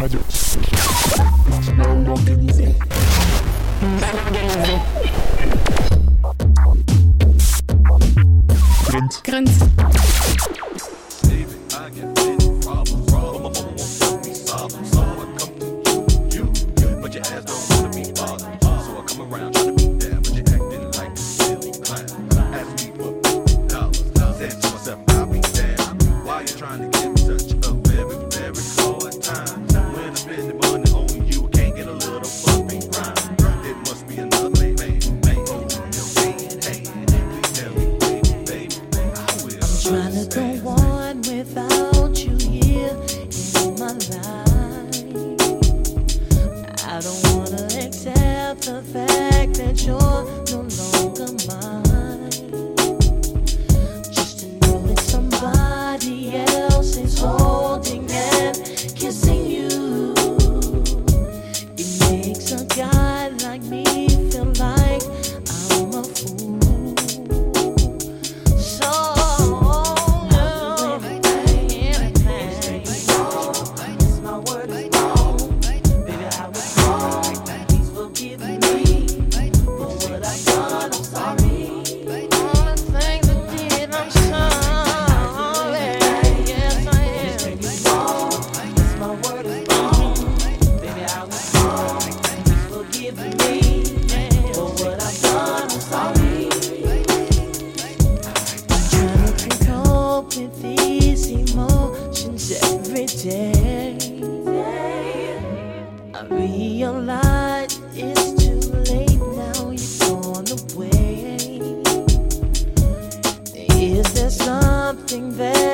уходил. with these emotions every day. I realize it's too late now, You're gone away. Is there something that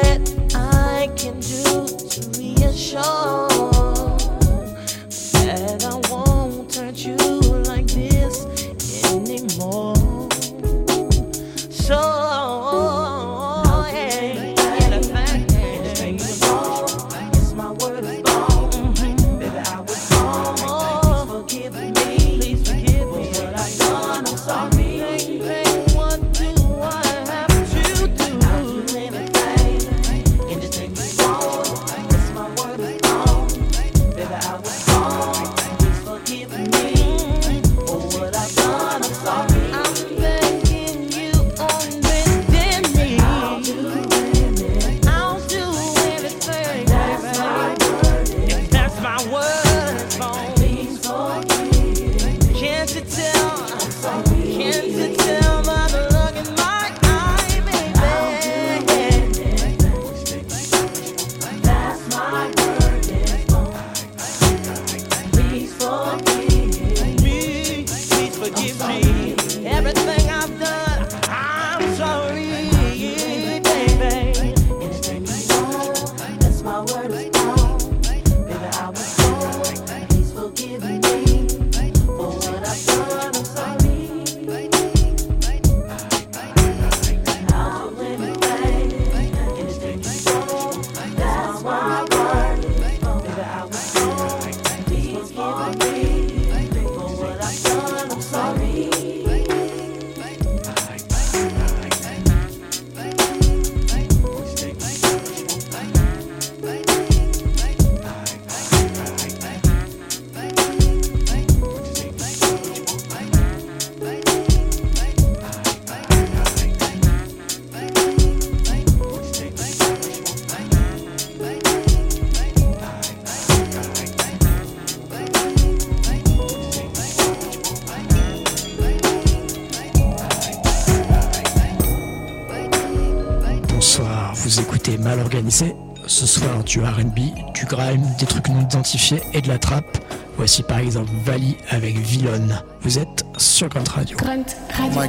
du RB, du grime, des trucs non identifiés et de la trappe. Voici par exemple Vali avec Villon. Vous êtes sur Grunt Radio. Grunt Radio.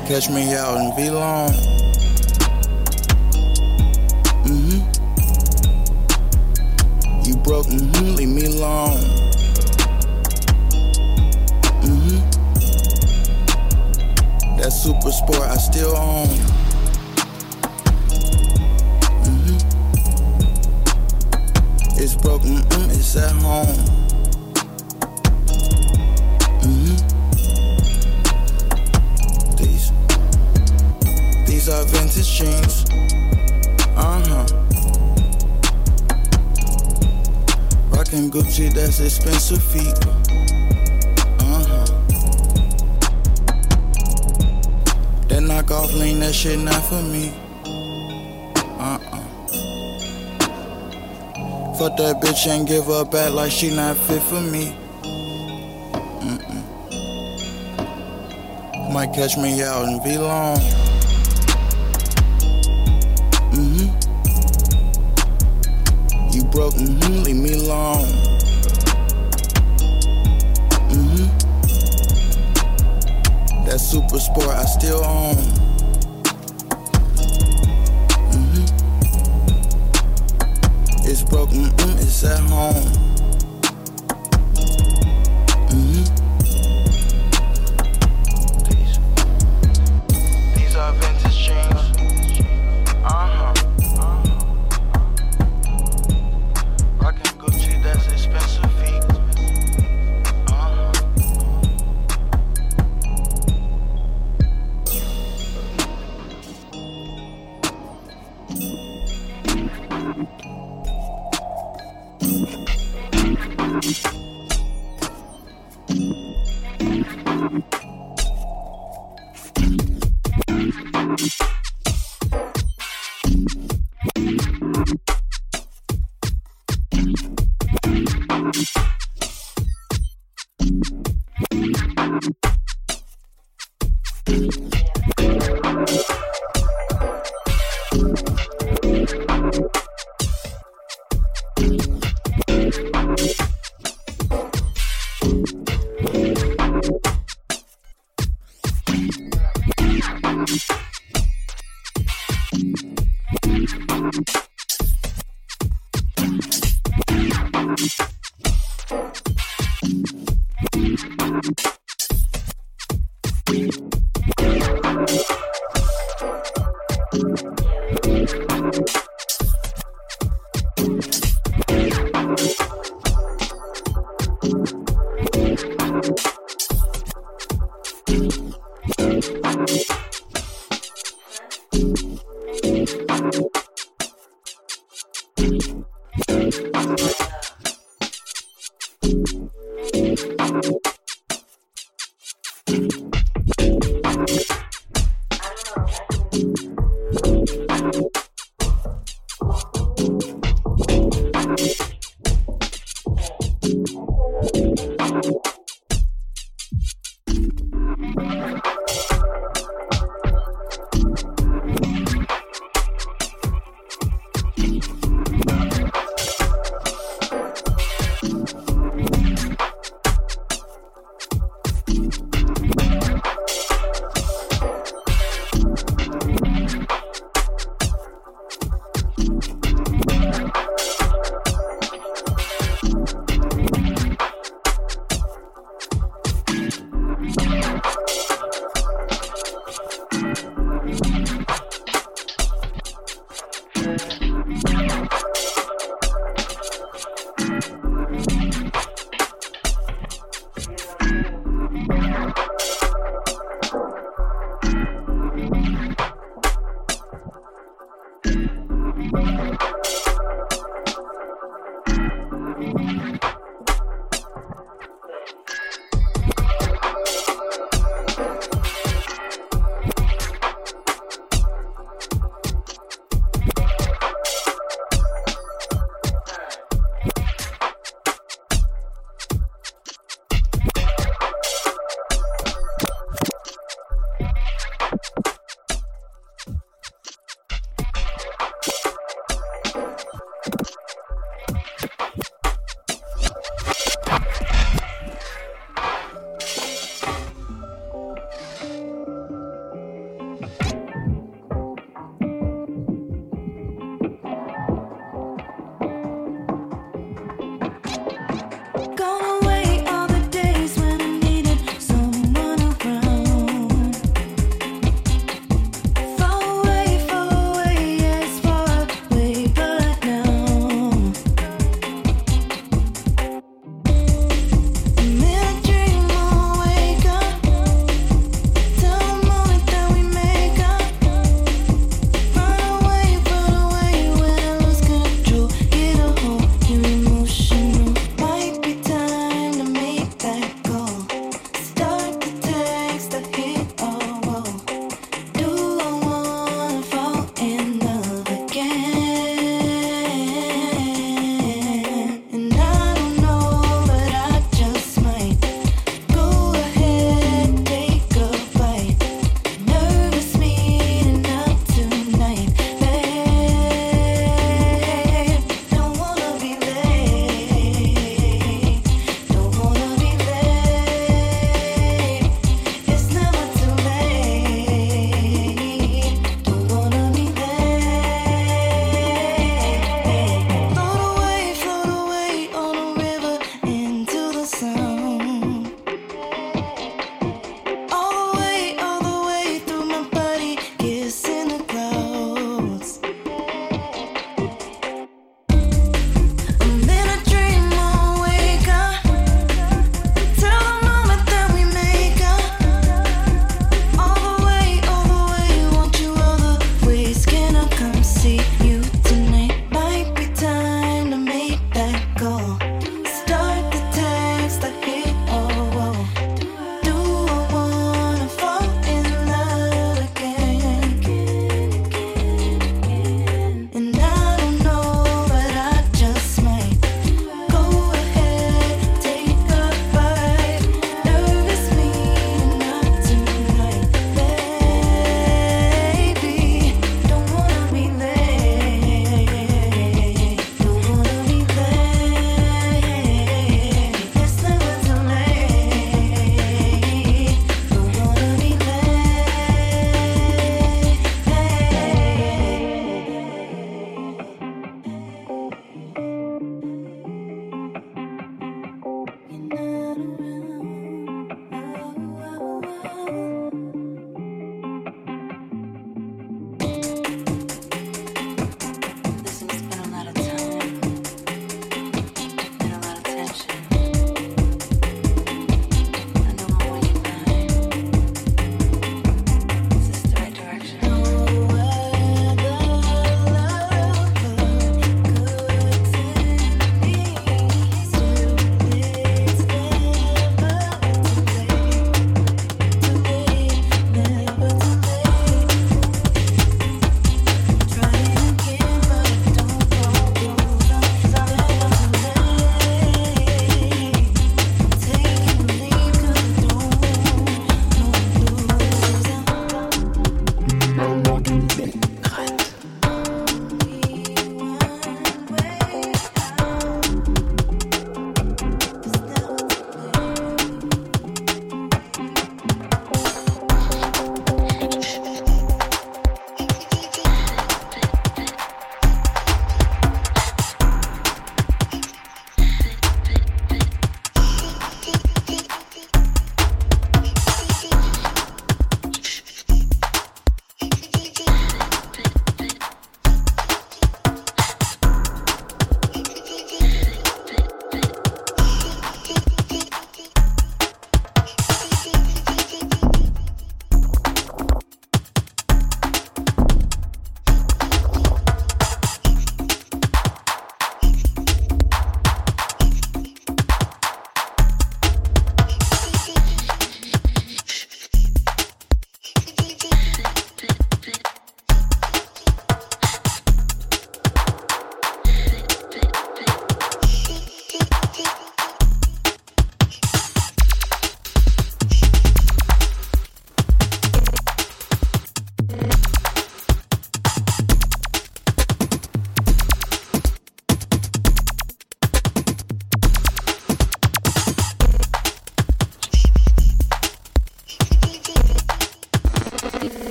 Mm-hmm. You broke, mm -hmm. leave me alone. Mm -hmm. That super sport I still own. broke, mm-mm, it's at home. Mm-hmm. These, these are vintage jeans. Uh huh. Rockin' Gucci, that's expensive feet. Uh-huh. knock off lean, that shit not for me. Fuck that bitch and give her back like she not fit for me. Mm-mm. Might catch me out in V long. Mm-hmm. You broke, mm-hmm, leave me alone. Mm-hmm. That super sport I still own. At home. Thank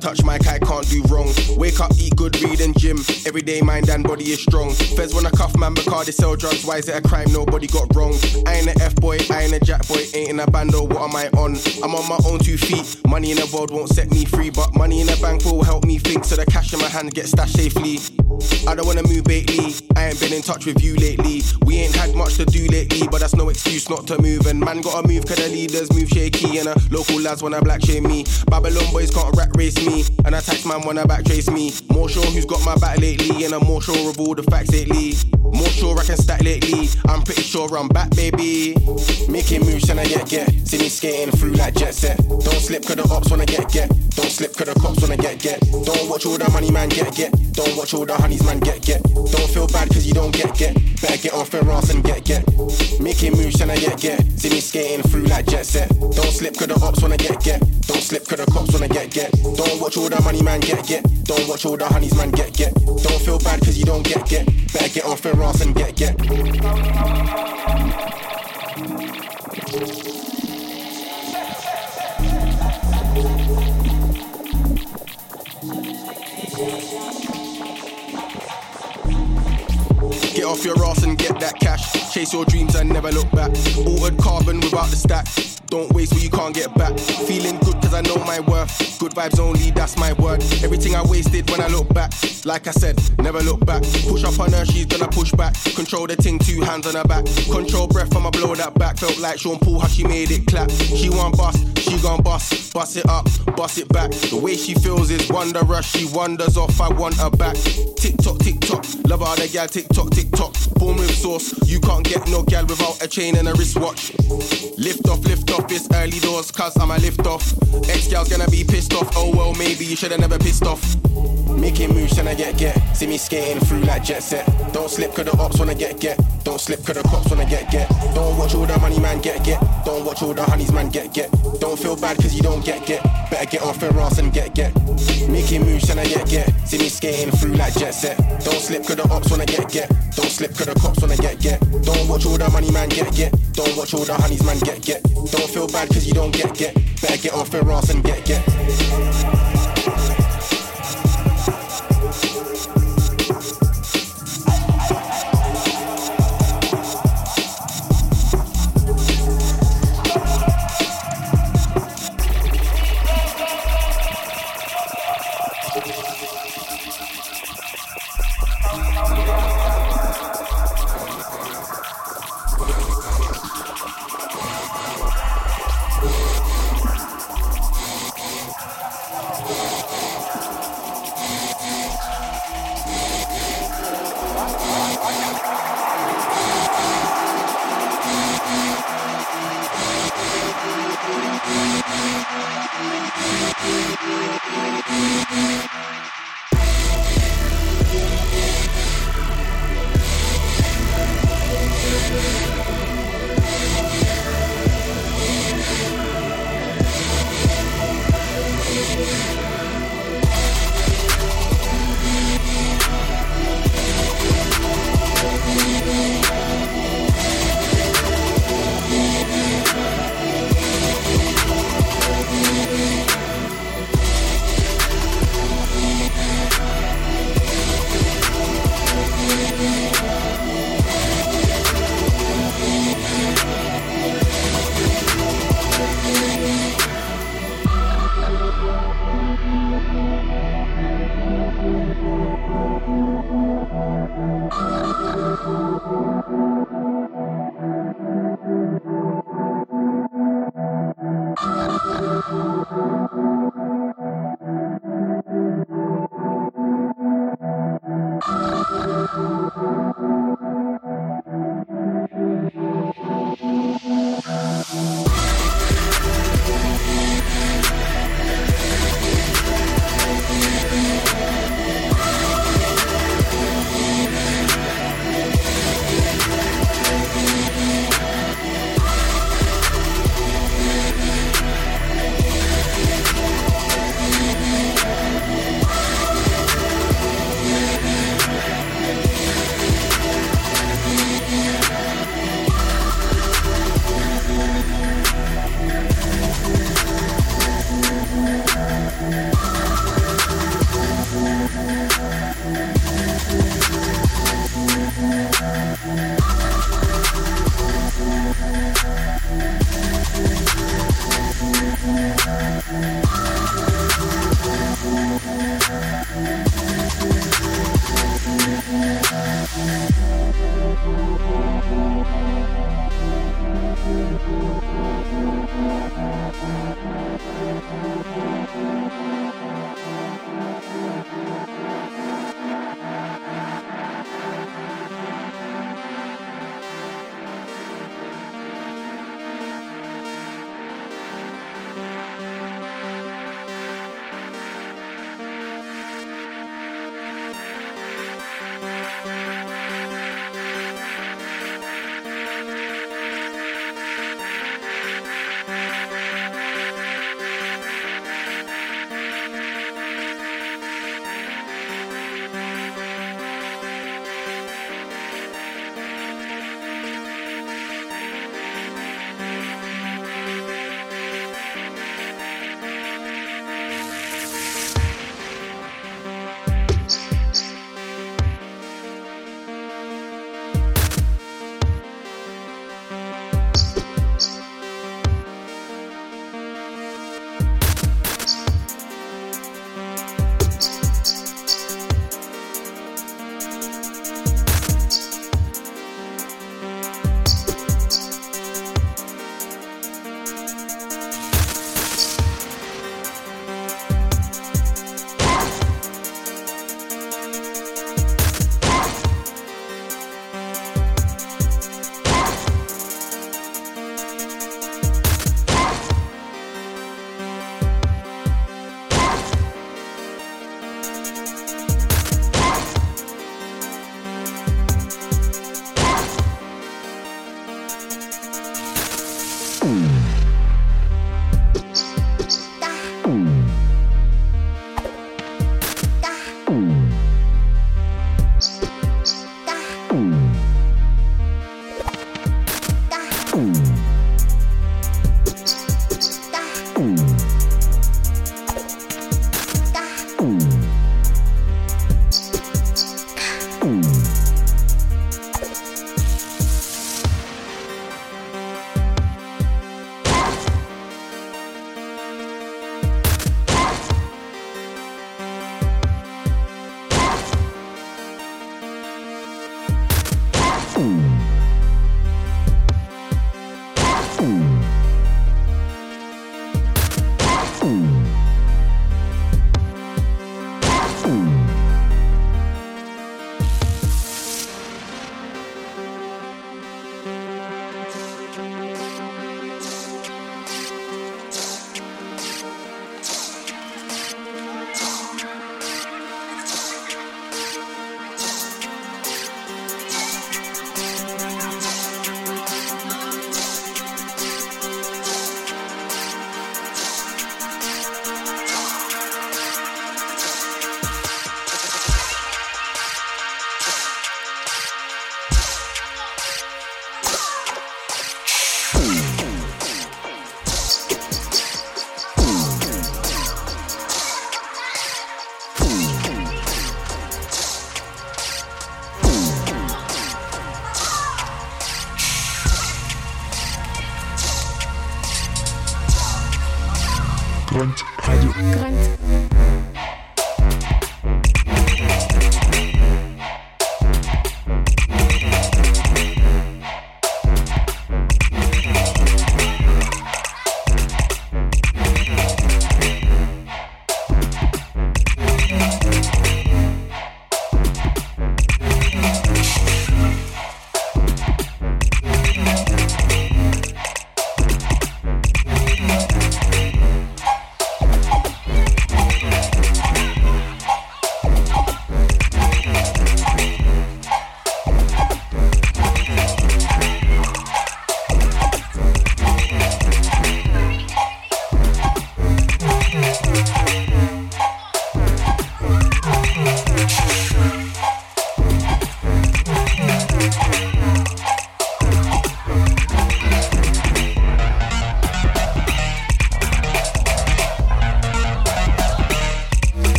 touch mic, I can't do wrong. Wake up, eat good, read and gym. Every day, mind and body is strong. Feds when I cuff man, they sell drugs. Why is it a crime? Nobody got wrong. I ain't an F boy, I ain't a jack boy, ain't in a bando. What am I on? I'm on my own two feet. Money in the world won't set me free, but money in the bank will help me think. So the cash in my hand gets stashed safely. I don't wanna move lately. I ain't been in touch with you lately. We ain't had much to do lately, but that's no excuse not to move. And man gotta move, cause the leaders move shaky. And the local lads wanna black shame me. Babylon boys can't rat race me. And a tax man wanna back trace me. More sure who's got my back lately. And I'm more sure of all the facts lately. More sure I can stack lately. I'm pretty sure I'm back, baby. Making moves and I get get. See me skating through like jet set. Don't slip cause the ops wanna get get. Don't slip cause the cops wanna get get. Don't watch all the money man get get. Don't watch all the honeys man get get. Don't feel bad cause you don't get get. Better get off your ass and get get. Making moves and I get get. See me skating through like jet set. Don't slip cause the ops wanna get get. Don't slip cause the cops wanna get get. Don't watch all the money man get get. Don't watch all the honeys man get get. Don't feel bad cause you don't get get. Better get off your ass and get get. Get off your ass and get that cash. Chase your dreams and never look back. Altered carbon without the stack. Don't waste what you can't get back. Feeling good cause I know my worth. Good vibes only, that's my word. Everything I wasted when I look back. Like I said, never look back. Push up on her, she's gonna push back. Control the ting, two hands on her back. Control breath, I'ma blow that back. Felt like Sean Paul, how she made it clap. She want bust, she gon' bust. Bust it up, bust it back. The way she feels is wondrous. She wanders off, I want her back. Tick tock, tick tock. Love how the gal tick tock, tick tock. Born with sauce. You can't get no gal without a chain and a wristwatch. Lift off, lift off, it's early doors, cuz I'm a lift off. Ex gal's gonna be pissed off. Oh well, maybe you should've never pissed off. Making moves tryna get get. See me skating through like jet set. Don't slip cause the ops wanna get get. Don't slip cause the cops wanna get get. Don't watch all the money man get get. Don't watch all the honeys man get get. Don't feel bad cause you don't get get. Better get off your ass and get get. Making moves tryna get get. See me skating through like jet set. Don't slip cause the ops wanna get get. Don't slip cause the cops wanna get get. Don't watch all the money man get get. Don't watch all the honeys man get get. Don't feel bad cause you don't get get. Better get off your ass and get get. Ooh.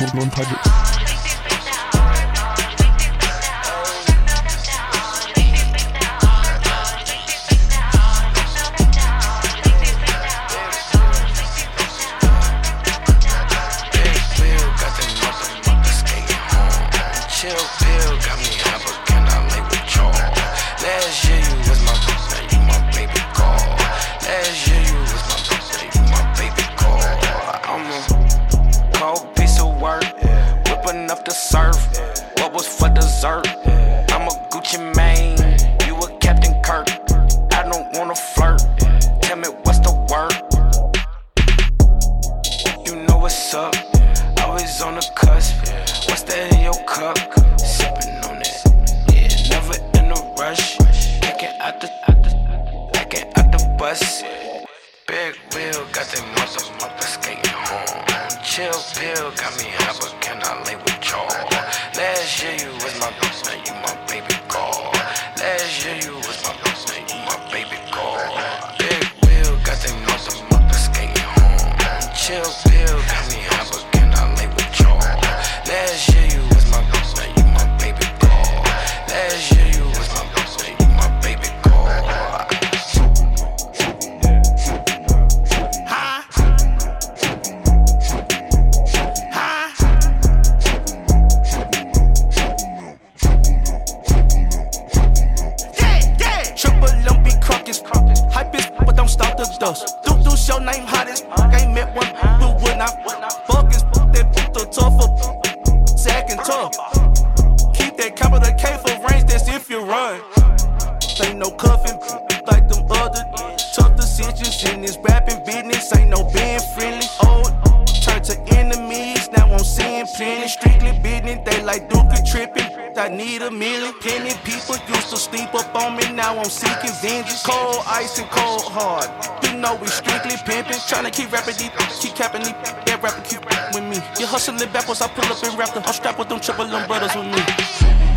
sur le monde. Keep that capital K for range, that's if you run. Ain't no cuffing, like them other tough decisions in this rapping business. Ain't no being friendly. Old turn to enemies, now I'm seeing plenty. Strictly business, they like Duke tripping. I need a million. Plenty people used to sleep up on me, now I'm seeking vengeance. Cold ice and cold hard. You know we strictly pimping. Trying to keep rapping deep, keep capping deep. That rapper keep with me. You hustling backwards, I pull up and wrap them. I'm strapped with them triple umbrellas with me.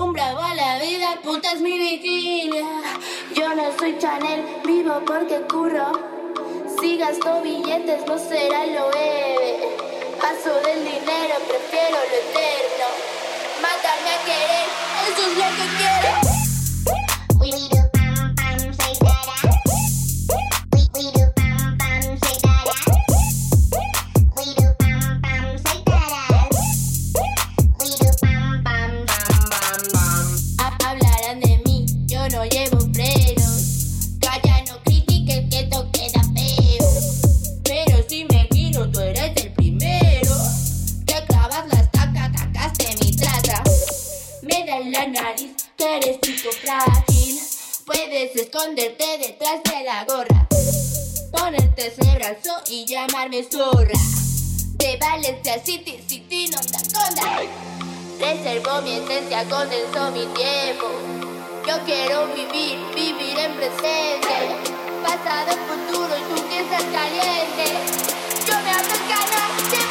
un bravo a la vida, puta es mi vigilia. Yo no soy Chanel, vivo porque curro. Si gasto billetes, no será lo bebé. Paso del dinero, prefiero lo eterno. Mátame a querer, eso es lo que quiero. y llamarme zorra. De Valencia City, City, no Conda. Reservo mi esencia, condensó mi tiempo. Yo quiero vivir, vivir en presente. Pasado, futuro y tú que estás caliente. Yo me abro el canal.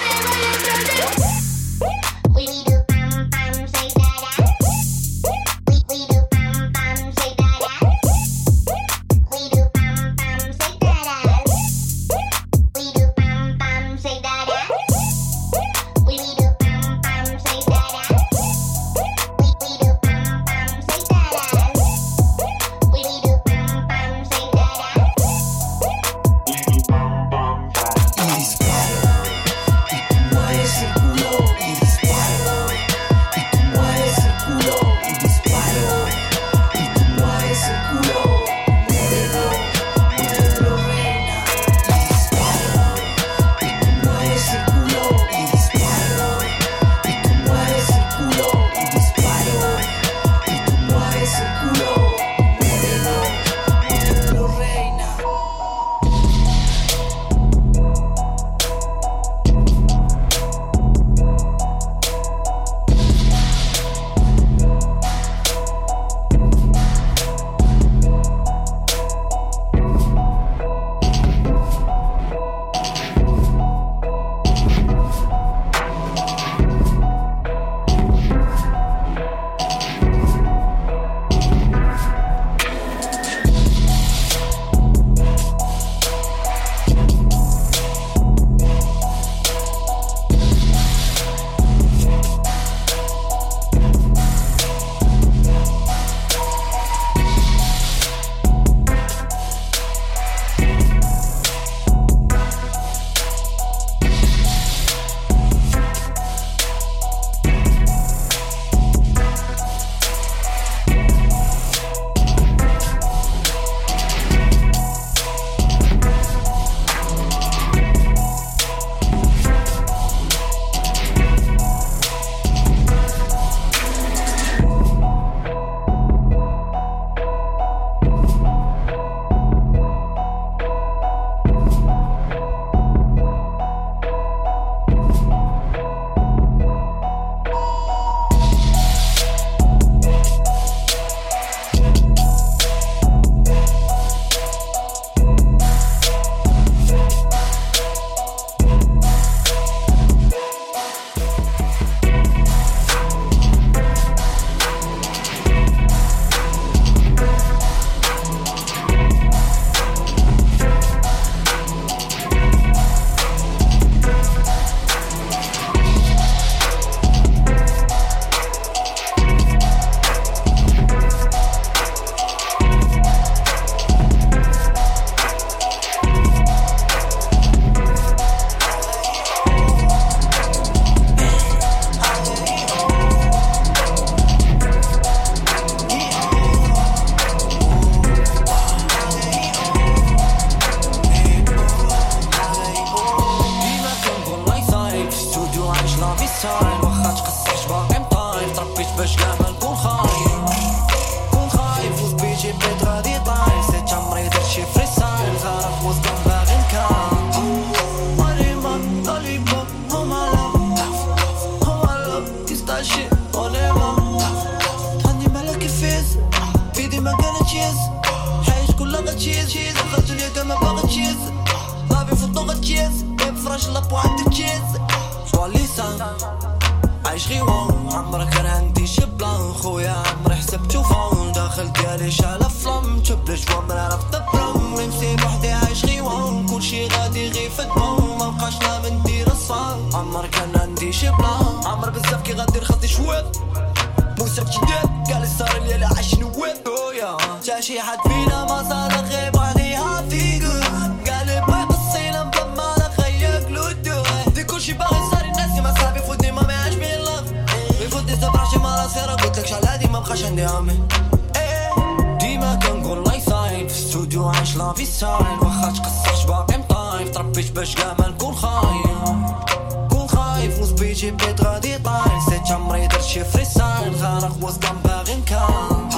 شي فريسان غارق وسط باغي نكام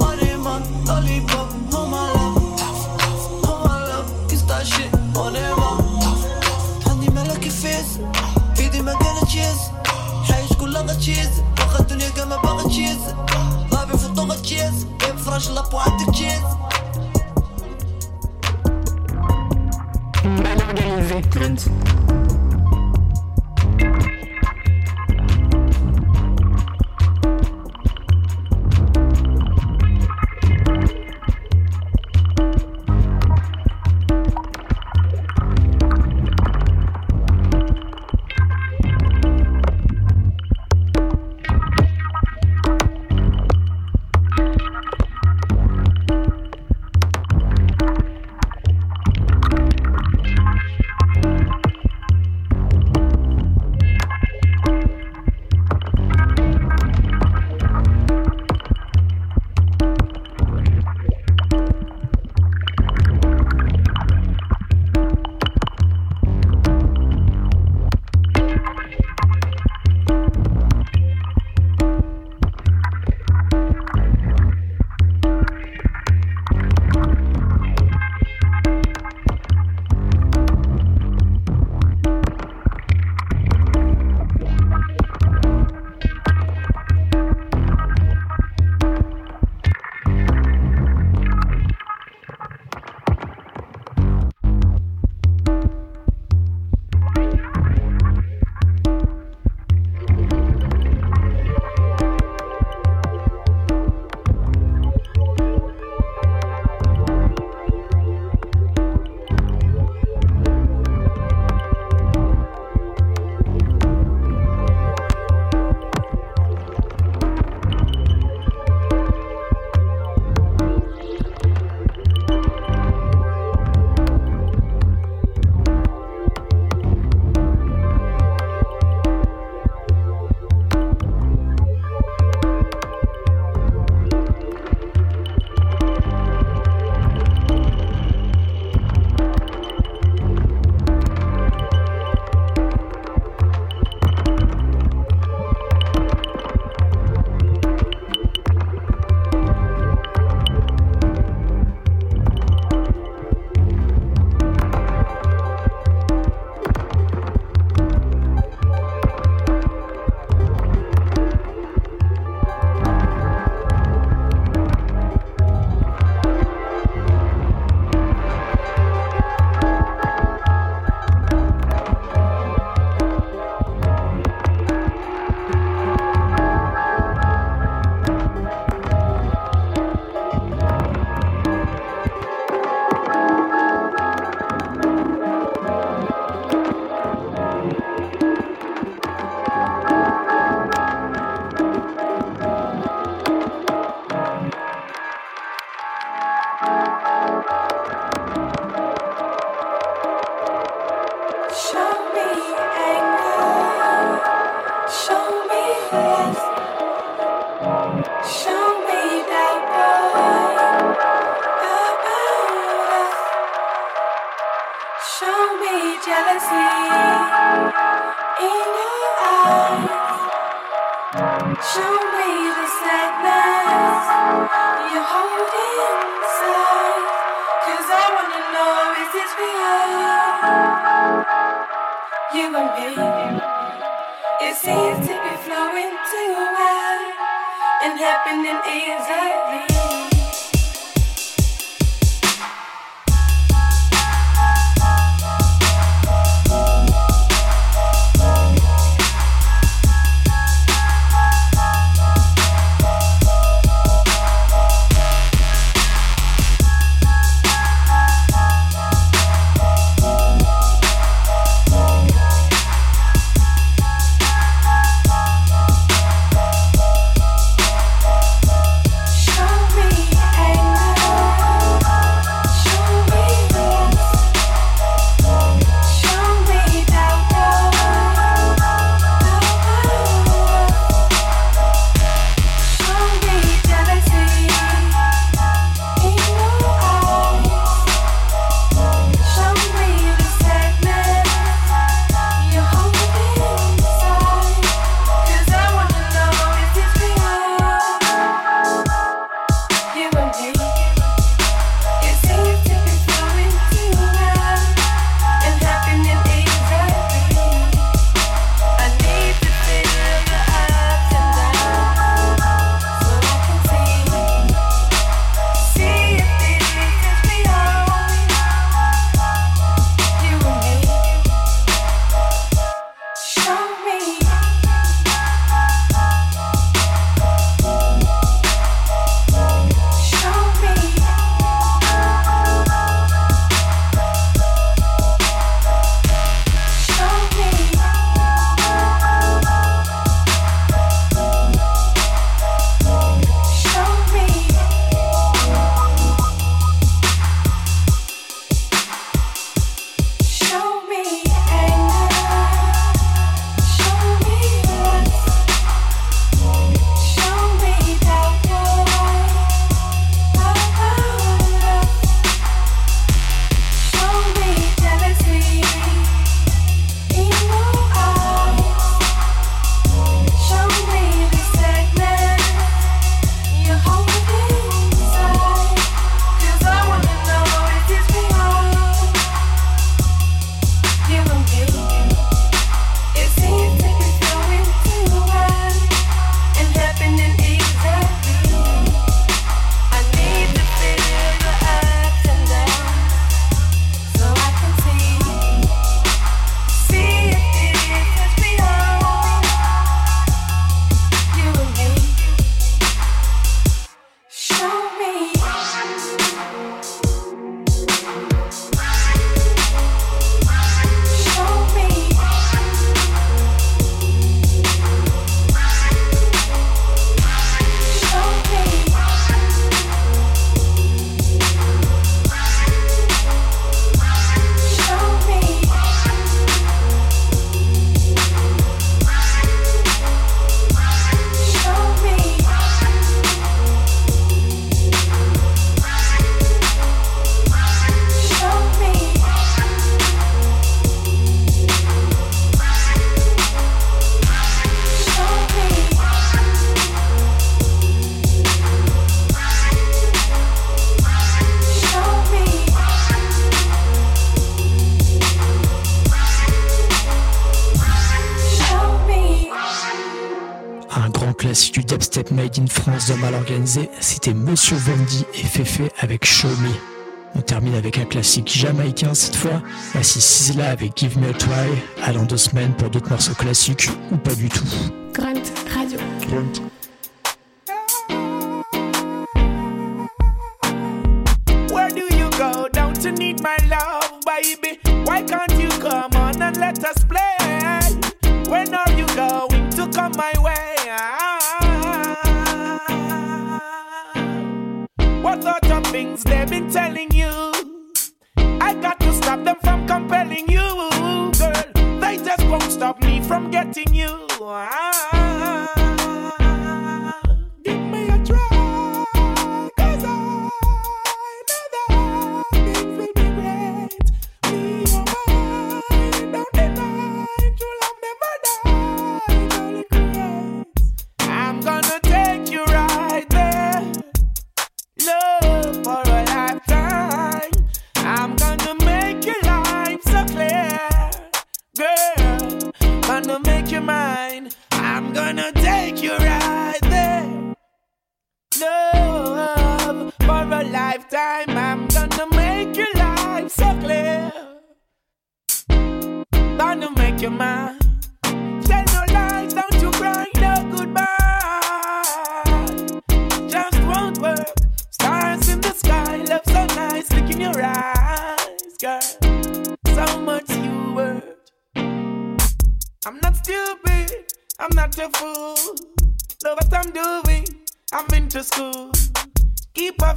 ماريمان لولي بوب هما لا هما لاب يستاشي اونيما عندي ملك فيس في ايدي ما كانت تشيز. حيش كلها غتشيز واخا الدنيا كما باغي تشيز. لابي في الطوغة تشيز افراش لاب وعندك تشيز. Mal. seems to be flowing too well and happening easily. du dubstep made in France de mal organisé, c'était Monsieur Vendy et Fefe avec Show Me. On termine avec un classique jamaïcain cette fois, voici Sizzla avec Give Me a Try, allant deux semaines pour d'autres morceaux classiques ou pas du tout. Grunt Radio. Grunt. telling you. I got to stop them from compelling you, girl. They just won't stop me from getting you.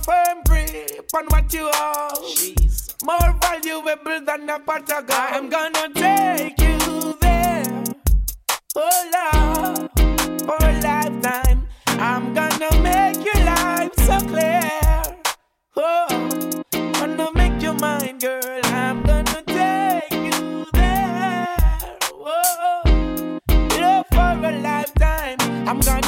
firm grip on what you hold. Jeez. More valuable than a part of God. I'm gonna take you there. Oh, love, for a lifetime. I'm gonna make your life so clear. Oh, gonna make your mind, girl. I'm gonna take you there. Oh, love for a lifetime. I'm gonna.